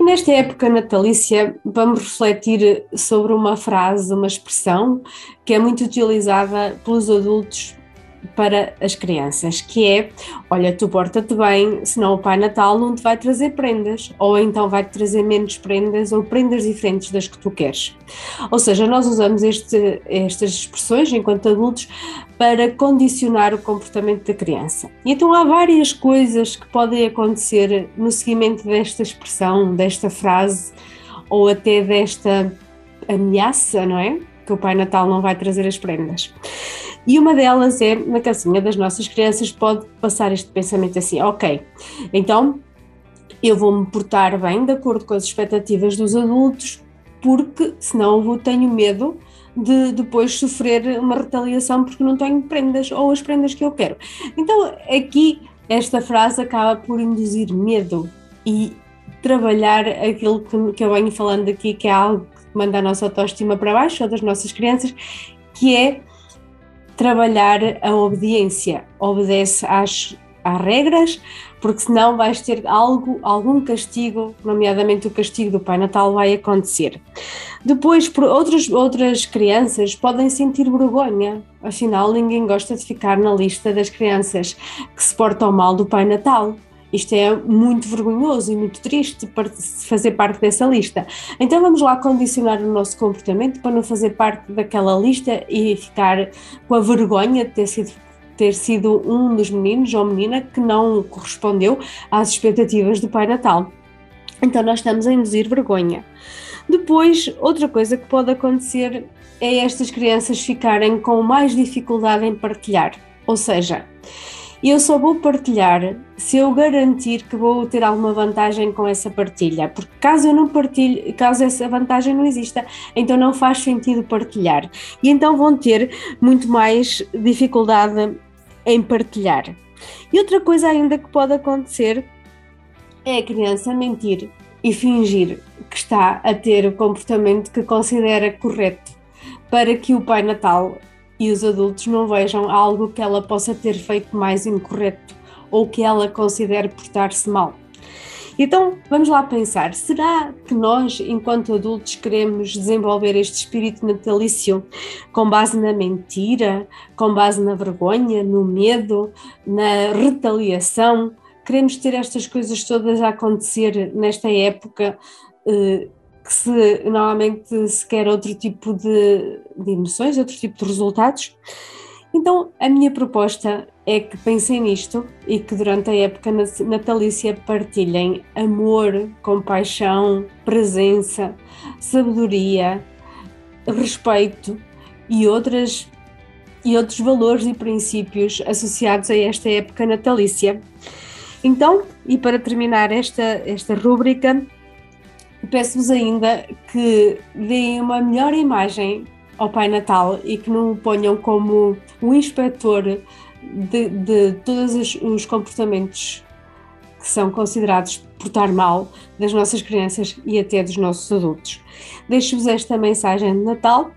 Nesta época natalícia, vamos refletir sobre uma frase, uma expressão que é muito utilizada pelos adultos para as crianças, que é: olha, tu porta-te bem, senão o Pai Natal não te vai trazer prendas, ou então vai-te trazer menos prendas ou prendas diferentes das que tu queres. Ou seja, nós usamos este, estas expressões enquanto adultos para condicionar o comportamento da criança. E então há várias coisas que podem acontecer no seguimento desta expressão, desta frase, ou até desta ameaça, não é? Que o Pai Natal não vai trazer as prendas. E uma delas é, na casinha das nossas crianças, pode passar este pensamento assim: ok, então eu vou me portar bem de acordo com as expectativas dos adultos, porque senão eu tenho medo de depois sofrer uma retaliação porque não tenho prendas ou as prendas que eu quero. Então aqui esta frase acaba por induzir medo e trabalhar aquilo que, que eu venho falando aqui, que é algo manda a nossa autoestima para baixo, ou das nossas crianças, que é trabalhar a obediência. Obedece às, às regras, porque senão vais ter algo, algum castigo, nomeadamente o castigo do Pai Natal, vai acontecer. Depois, por outras, outras crianças podem sentir vergonha, afinal, ninguém gosta de ficar na lista das crianças que se portam mal do Pai Natal. Isto é muito vergonhoso e muito triste fazer parte dessa lista. Então vamos lá condicionar o nosso comportamento para não fazer parte daquela lista e ficar com a vergonha de ter sido ter sido um dos meninos ou menina que não correspondeu às expectativas do Pai Natal. Então nós estamos a induzir vergonha. Depois, outra coisa que pode acontecer é estas crianças ficarem com mais dificuldade em partilhar. Ou seja, eu só vou partilhar se eu garantir que vou ter alguma vantagem com essa partilha, porque caso eu não partilhe, caso essa vantagem não exista, então não faz sentido partilhar. E então vão ter muito mais dificuldade em partilhar. E outra coisa ainda que pode acontecer é a criança mentir e fingir que está a ter o comportamento que considera correto para que o Pai Natal e os adultos não vejam algo que ela possa ter feito mais incorreto ou que ela considere portar-se mal. Então, vamos lá pensar: será que nós, enquanto adultos, queremos desenvolver este espírito natalício com base na mentira, com base na vergonha, no medo, na retaliação? Queremos ter estas coisas todas a acontecer nesta época? Eh, que se normalmente se quer outro tipo de, de emoções, outro tipo de resultados. Então, a minha proposta é que pensem nisto e que durante a época natalícia partilhem amor, compaixão, presença, sabedoria, respeito e outras e outros valores e princípios associados a esta época natalícia. Então, e para terminar esta, esta rúbrica, peço-vos ainda que deem uma melhor imagem ao Pai Natal e que não o ponham como o inspetor de, de todos os, os comportamentos que são considerados portar mal das nossas crianças e até dos nossos adultos. Deixo-vos esta mensagem de Natal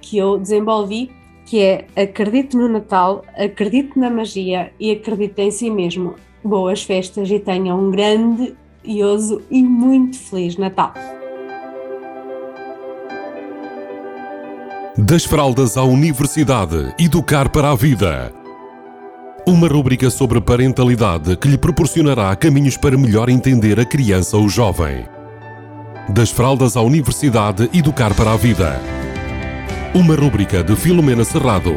que eu desenvolvi, que é acredite no Natal, acredite na magia e acredite em si mesmo. Boas festas e tenham um grande maravilhoso e muito Feliz Natal! Das fraldas à universidade, educar para a vida. Uma rúbrica sobre parentalidade que lhe proporcionará caminhos para melhor entender a criança ou jovem. Das fraldas à universidade, educar para a vida. Uma rúbrica de Filomena Serrado.